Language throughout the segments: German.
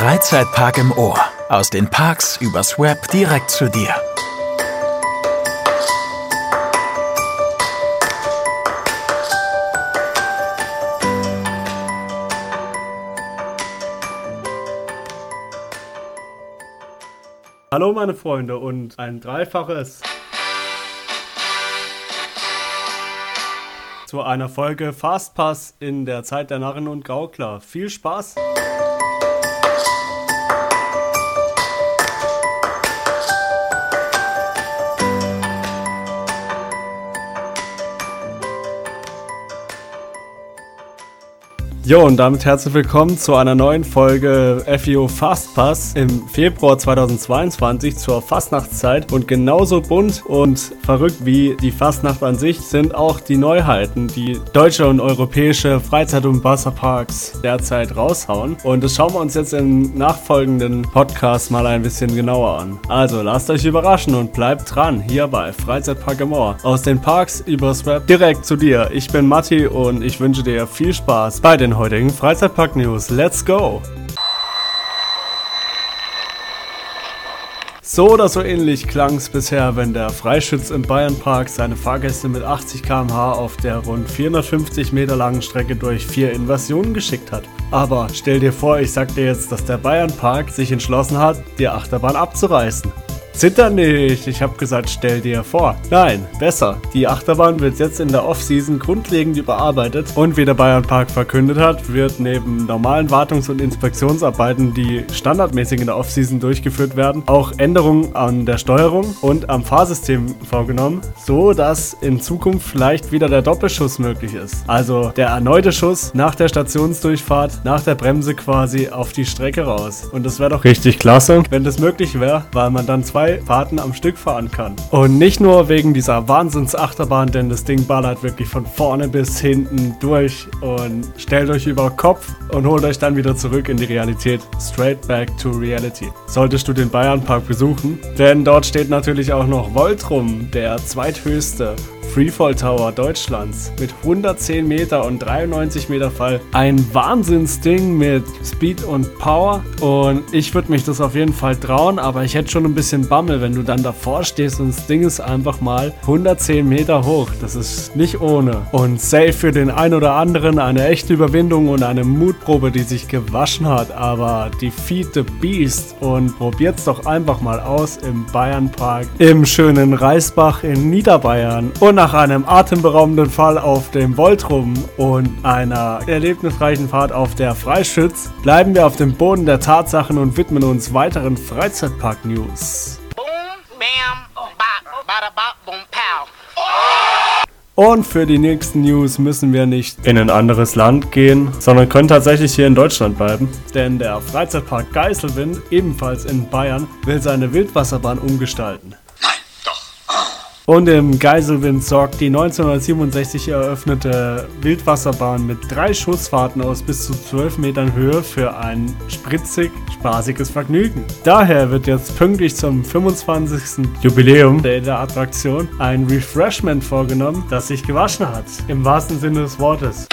Freizeitpark im Ohr. Aus den Parks übers Web direkt zu dir. Hallo meine Freunde und ein dreifaches zu einer Folge Fastpass in der Zeit der Narren und Gaukler. Viel Spaß! Jo, und damit herzlich willkommen zu einer neuen Folge FIO Fastpass im Februar 2022 zur Fastnachtszeit. Und genauso bunt und verrückt wie die Fastnacht an sich sind auch die Neuheiten, die deutsche und europäische Freizeit- und Wasserparks derzeit raushauen. Und das schauen wir uns jetzt im nachfolgenden Podcast mal ein bisschen genauer an. Also lasst euch überraschen und bleibt dran hier bei Freizeitpark im. Aus den Parks übers Web direkt zu dir. Ich bin Matti und ich wünsche dir viel Spaß bei den heutigen Freizeitpark News. Let's go! So oder so ähnlich klang es bisher, wenn der Freischütz im Bayernpark seine Fahrgäste mit 80 km/h auf der rund 450 Meter langen Strecke durch vier Invasionen geschickt hat. Aber stell dir vor, ich sag dir jetzt, dass der Bayernpark sich entschlossen hat, die Achterbahn abzureißen. Zitter nicht, ich habe gesagt, stell dir vor. Nein, besser. Die Achterbahn wird jetzt in der Off-Season grundlegend überarbeitet und wie der Bayern Park verkündet hat, wird neben normalen Wartungs- und Inspektionsarbeiten, die standardmäßig in der Off-Season durchgeführt werden, auch Änderungen an der Steuerung und am Fahrsystem vorgenommen, so dass in Zukunft vielleicht wieder der Doppelschuss möglich ist. Also der erneute Schuss nach der Stationsdurchfahrt, nach der Bremse quasi auf die Strecke raus. Und das wäre doch richtig klasse, wenn das möglich wäre, weil man dann zwei Fahrten am Stück fahren kann. Und nicht nur wegen dieser Wahnsinnsachterbahn, denn das Ding ballert wirklich von vorne bis hinten durch und stellt euch über Kopf und holt euch dann wieder zurück in die Realität. Straight back to reality. Solltest du den Bayernpark besuchen, denn dort steht natürlich auch noch Voltrum, der zweithöchste Freefall Tower Deutschlands mit 110 Meter und 93 Meter Fall. Ein Wahnsinnsding mit Speed und Power und ich würde mich das auf jeden Fall trauen, aber ich hätte schon ein bisschen Bammel, wenn du dann davor stehst und das Ding ist einfach mal 110 Meter hoch. Das ist nicht ohne. Und safe für den ein oder anderen eine echte Überwindung und eine Mutprobe, die sich gewaschen hat, aber Defeat the Beast und probiert's doch einfach mal aus im Bayernpark, im schönen Reisbach in Niederbayern und nach einem atemberaubenden Fall auf dem Voltrum und einer erlebnisreichen Fahrt auf der Freischütz bleiben wir auf dem Boden der Tatsachen und widmen uns weiteren Freizeitpark-News. Und für die nächsten News müssen wir nicht in ein anderes Land gehen, sondern können tatsächlich hier in Deutschland bleiben. Denn der Freizeitpark Geiselwind, ebenfalls in Bayern, will seine Wildwasserbahn umgestalten. Und im Geiselwind sorgt die 1967 eröffnete Wildwasserbahn mit drei Schussfahrten aus bis zu 12 Metern Höhe für ein spritzig, spaßiges Vergnügen. Daher wird jetzt pünktlich zum 25. Jubiläum der, Attraktion ein Refreshment vorgenommen, das sich gewaschen hat. Im wahrsten Sinne des Wortes.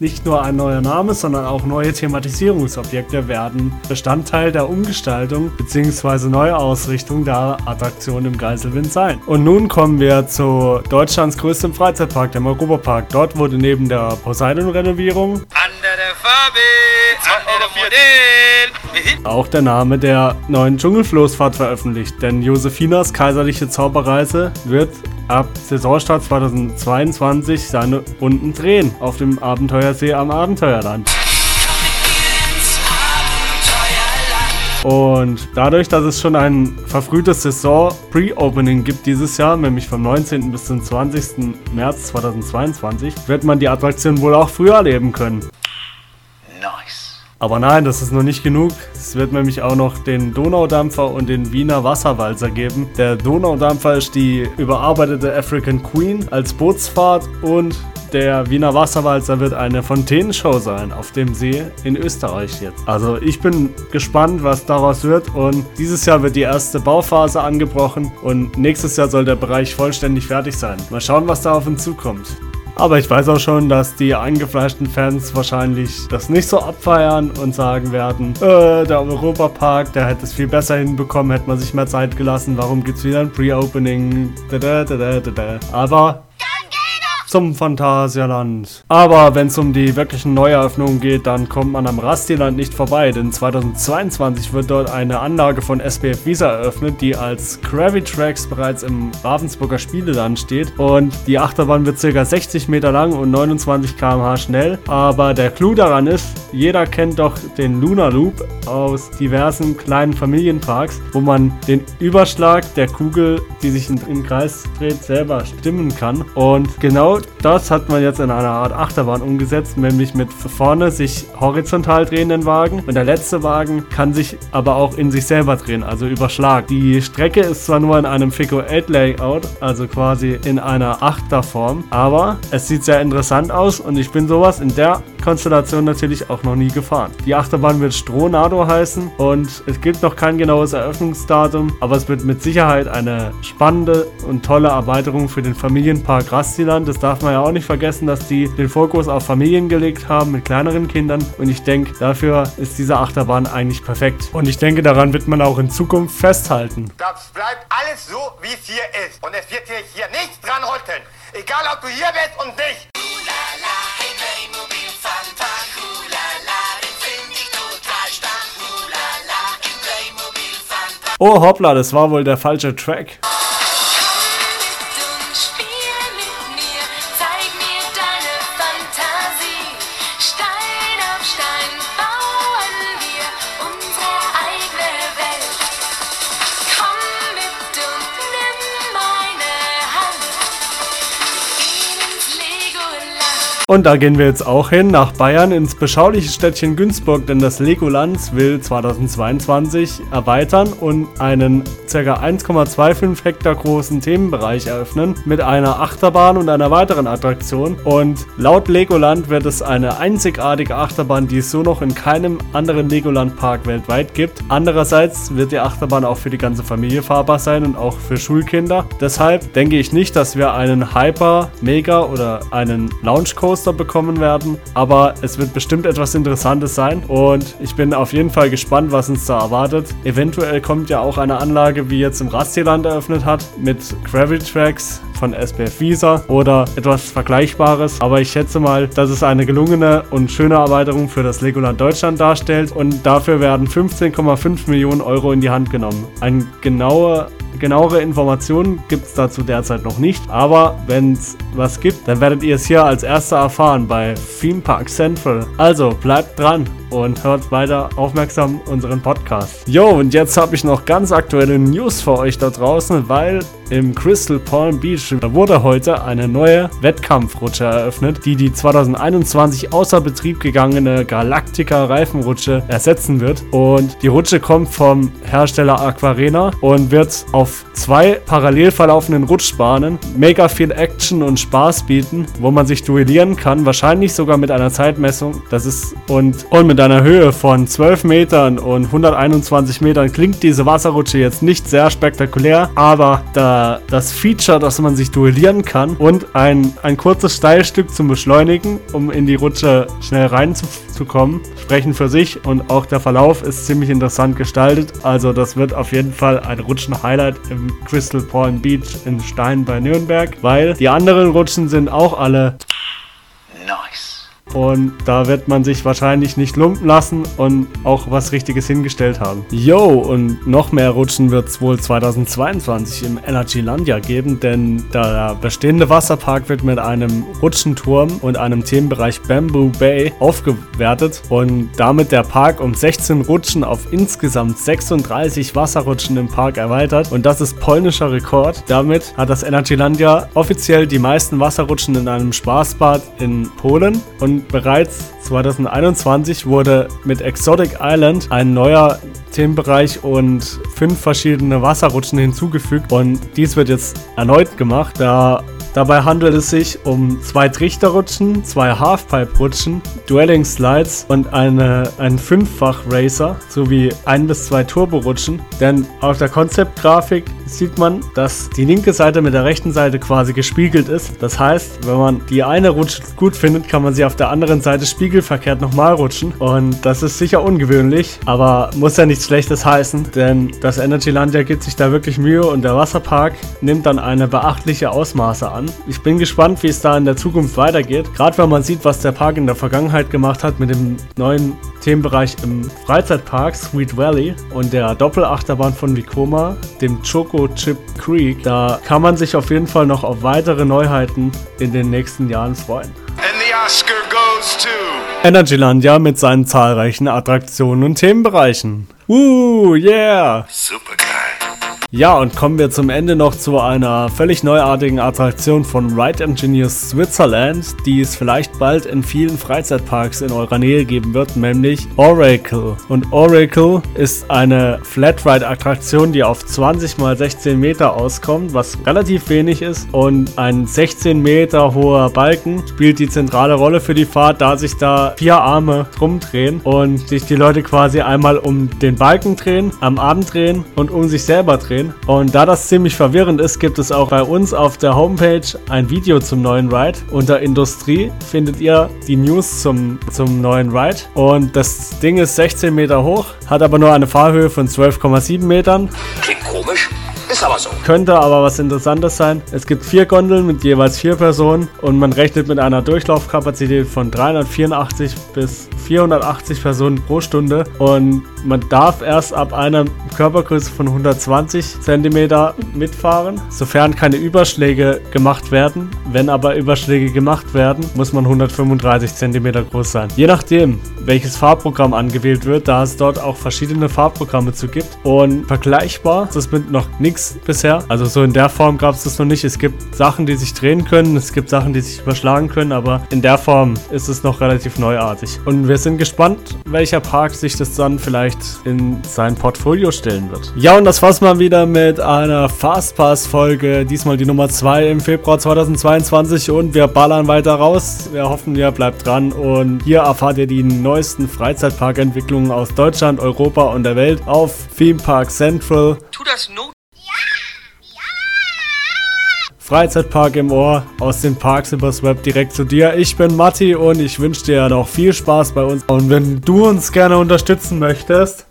Nicht nur ein neuer Name, sondern auch neue Thematisierungsobjekte werden Bestandteil der Umgestaltung bzw. Neuausrichtung der Attraktion im Geiselwind sein. Und nun kommen wir zu Deutschlands größtem Freizeitpark, dem Europapark. Dort wurde neben der Poseidon-Renovierung Farbe, andere Modell. Auch der Name der neuen Dschungelfloßfahrt veröffentlicht, denn Josefinas kaiserliche Zauberreise wird ab Saisonstart 2022 seine Runden drehen auf dem Abenteuersee am Abenteuerland. Und dadurch, dass es schon ein verfrühtes Saison-Pre-Opening gibt dieses Jahr, nämlich vom 19. bis zum 20. März 2022, wird man die Attraktion wohl auch früher erleben können. Aber nein, das ist noch nicht genug. Es wird nämlich auch noch den Donaudampfer und den Wiener Wasserwalzer geben. Der Donaudampfer ist die überarbeitete African Queen als Bootsfahrt und der Wiener Wasserwalzer wird eine Fontänenshow sein auf dem See in Österreich jetzt. Also ich bin gespannt, was daraus wird und dieses Jahr wird die erste Bauphase angebrochen und nächstes Jahr soll der Bereich vollständig fertig sein. Mal schauen, was da auf uns zukommt. Aber ich weiß auch schon, dass die eingefleischten Fans wahrscheinlich das nicht so abfeiern und sagen werden, äh, der Europapark, der hätte es viel besser hinbekommen, hätte man sich mehr Zeit gelassen, warum gibt es wieder ein Pre-Opening? Aber zum Phantasialand. Aber wenn es um die wirklichen Neueröffnungen geht, dann kommt man am Rastiland nicht vorbei, denn 2022 wird dort eine Anlage von SBF Visa eröffnet, die als Gravitracks bereits im Ravensburger Spieleland steht und die Achterbahn wird ca. 60 Meter lang und 29 km/h schnell, aber der Clou daran ist, jeder kennt doch den Luna Loop aus diversen kleinen Familienparks, wo man den Überschlag der Kugel, die sich im Kreis dreht, selber stimmen kann und genau das hat man jetzt in einer Art Achterbahn umgesetzt, nämlich mit vorne sich horizontal drehenden Wagen und der letzte Wagen kann sich aber auch in sich selber drehen, also überschlagen. Die Strecke ist zwar nur in einem Fico 8 Layout, also quasi in einer Achterform, aber es sieht sehr interessant aus und ich bin sowas in der Konstellation natürlich auch noch nie gefahren. Die Achterbahn wird Stronado heißen und es gibt noch kein genaues Eröffnungsdatum, aber es wird mit Sicherheit eine spannende und tolle Erweiterung für den Familienpark Rastiland. Das darf man ja auch nicht vergessen, dass die den Fokus auf Familien gelegt haben mit kleineren Kindern und ich denke, dafür ist diese Achterbahn eigentlich perfekt. Und ich denke, daran wird man auch in Zukunft festhalten. Das bleibt alles so, wie es hier ist. Und es wird sich hier nichts dran rütteln. Egal, ob du hier bist und nicht. Oh hoppla, das war wohl der falsche Track. Und da gehen wir jetzt auch hin, nach Bayern, ins beschauliche Städtchen Günzburg, denn das Legoland will 2022 erweitern und einen ca. 1,25 Hektar großen Themenbereich eröffnen mit einer Achterbahn und einer weiteren Attraktion. Und laut Legoland wird es eine einzigartige Achterbahn, die es so noch in keinem anderen Legoland-Park weltweit gibt. Andererseits wird die Achterbahn auch für die ganze Familie fahrbar sein und auch für Schulkinder. Deshalb denke ich nicht, dass wir einen Hyper, Mega oder einen Launch Coaster bekommen werden, aber es wird bestimmt etwas Interessantes sein und ich bin auf jeden Fall gespannt, was uns da erwartet. Eventuell kommt ja auch eine Anlage, wie jetzt im Rastiland eröffnet hat, mit Gravitracks von SPF Visa oder etwas Vergleichbares. Aber ich schätze mal, dass es eine gelungene und schöne Erweiterung für das Legoland Deutschland darstellt und dafür werden 15,5 Millionen Euro in die Hand genommen. Eine genaue Genauere Informationen gibt es dazu derzeit noch nicht, aber wenn es was gibt, dann werdet ihr es hier als erster erfahren bei Theme Park Central. Also bleibt dran und hört weiter aufmerksam unseren Podcast. Jo, und jetzt habe ich noch ganz aktuelle News für euch da draußen, weil im Crystal Palm Beach wurde heute eine neue Wettkampfrutsche eröffnet, die die 2021 außer Betrieb gegangene Galactica Reifenrutsche ersetzen wird. Und die Rutsche kommt vom Hersteller Aquarena und wird auf zwei parallel verlaufenden Rutschbahnen mega viel Action und Spaß bieten, wo man sich duellieren kann, wahrscheinlich sogar mit einer Zeitmessung. Das ist und, und mit einer Höhe von 12 Metern und 121 Metern klingt diese Wasserrutsche jetzt nicht sehr spektakulär, aber da das Feature, dass man sich duellieren kann und ein, ein kurzes Steilstück zum Beschleunigen, um in die Rutsche schnell reinzukommen, sprechen für sich und auch der Verlauf ist ziemlich interessant gestaltet. Also das wird auf jeden Fall ein Rutschen-Highlight im Crystal Palm Beach in Stein bei Nürnberg, weil die anderen Rutschen sind auch alle und da wird man sich wahrscheinlich nicht lumpen lassen und auch was Richtiges hingestellt haben. Yo, und noch mehr Rutschen wird es wohl 2022 im Energylandia geben, denn der bestehende Wasserpark wird mit einem Rutschenturm und einem Themenbereich Bamboo Bay aufgewertet und damit der Park um 16 Rutschen auf insgesamt 36 Wasserrutschen im Park erweitert und das ist polnischer Rekord. Damit hat das Energylandia offiziell die meisten Wasserrutschen in einem Spaßbad in Polen und bereits 2021 wurde mit Exotic Island ein neuer Themenbereich und fünf verschiedene Wasserrutschen hinzugefügt. Und dies wird jetzt erneut gemacht, da Dabei handelt es sich um zwei Trichterrutschen, zwei Halfpipe-Rutschen, Dwelling Slides und eine, einen Fünffach-Racer sowie ein bis zwei Turbo-Rutschen. Denn auf der Konzeptgrafik sieht man, dass die linke Seite mit der rechten Seite quasi gespiegelt ist. Das heißt, wenn man die eine Rutsche gut findet, kann man sie auf der anderen Seite spiegelverkehrt nochmal rutschen. Und das ist sicher ungewöhnlich, aber muss ja nichts Schlechtes heißen, denn das Energylandia gibt sich da wirklich Mühe und der Wasserpark nimmt dann eine beachtliche Ausmaße an. Ich bin gespannt, wie es da in der Zukunft weitergeht. Gerade wenn man sieht, was der Park in der Vergangenheit gemacht hat mit dem neuen Themenbereich im Freizeitpark Sweet Valley und der Doppelachterbahn von Vekoma, dem Choco Chip Creek. Da kann man sich auf jeden Fall noch auf weitere Neuheiten in den nächsten Jahren freuen. And the Oscar goes to. Energylandia mit seinen zahlreichen Attraktionen und Themenbereichen. Woo, yeah! Super. Ja, und kommen wir zum Ende noch zu einer völlig neuartigen Attraktion von Ride Engineers Switzerland, die es vielleicht bald in vielen Freizeitparks in eurer Nähe geben wird, nämlich Oracle. Und Oracle ist eine Flatride-Attraktion, die auf 20 x 16 Meter auskommt, was relativ wenig ist. Und ein 16 Meter hoher Balken spielt die zentrale Rolle für die Fahrt, da sich da vier Arme rumdrehen und sich die Leute quasi einmal um den Balken drehen, am Arm drehen und um sich selber drehen. Und da das ziemlich verwirrend ist, gibt es auch bei uns auf der Homepage ein Video zum neuen Ride. Unter Industrie findet ihr die News zum, zum neuen Ride. Und das Ding ist 16 Meter hoch, hat aber nur eine Fahrhöhe von 12,7 Metern. Klingt komisch, ist aber so. Könnte aber was Interessantes sein. Es gibt vier Gondeln mit jeweils vier Personen und man rechnet mit einer Durchlaufkapazität von 384 bis 480 Personen pro Stunde und man darf erst ab einer Körpergröße von 120 cm mitfahren, sofern keine Überschläge gemacht werden. Wenn aber Überschläge gemacht werden, muss man 135 cm groß sein. Je nachdem, welches Fahrprogramm angewählt wird, da es dort auch verschiedene Fahrprogramme zu gibt und vergleichbar ist es mit noch nichts bisher. Also so in der Form gab es das noch nicht. Es gibt Sachen, die sich drehen können, es gibt Sachen, die sich überschlagen können, aber in der Form ist es noch relativ neuartig. Und wir sind gespannt, welcher Park sich das dann vielleicht in sein Portfolio stellen wird. Ja, und das war's mal wieder mit einer Fastpass-Folge. Diesmal die Nummer 2 im Februar 2022 und wir ballern weiter raus. Wir hoffen, ihr bleibt dran und hier erfahrt ihr die neuesten Freizeitparkentwicklungen aus Deutschland, Europa und der Welt auf Theme Park Central. Tu das not. Freizeitpark im Ohr aus den Parks übers Web direkt zu dir. Ich bin Matti und ich wünsche dir noch viel Spaß bei uns. Und wenn du uns gerne unterstützen möchtest,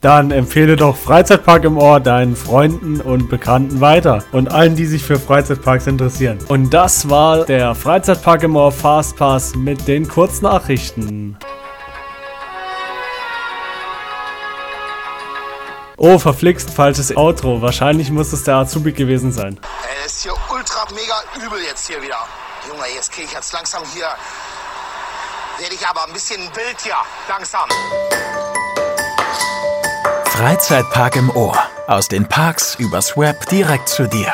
dann empfehle doch Freizeitpark im Ohr deinen Freunden und Bekannten weiter und allen, die sich für Freizeitparks interessieren. Und das war der Freizeitpark im Ohr Fastpass mit den Kurznachrichten. Oh, verflixt, falsches Outro. Wahrscheinlich muss es der Azubi gewesen sein. Ey, das ist hier ultra mega übel jetzt hier wieder. Junge, jetzt kriege ich jetzt langsam hier. Werde ich aber ein bisschen wild hier. Langsam. Freizeitpark im Ohr. Aus den Parks übers Web direkt zu dir.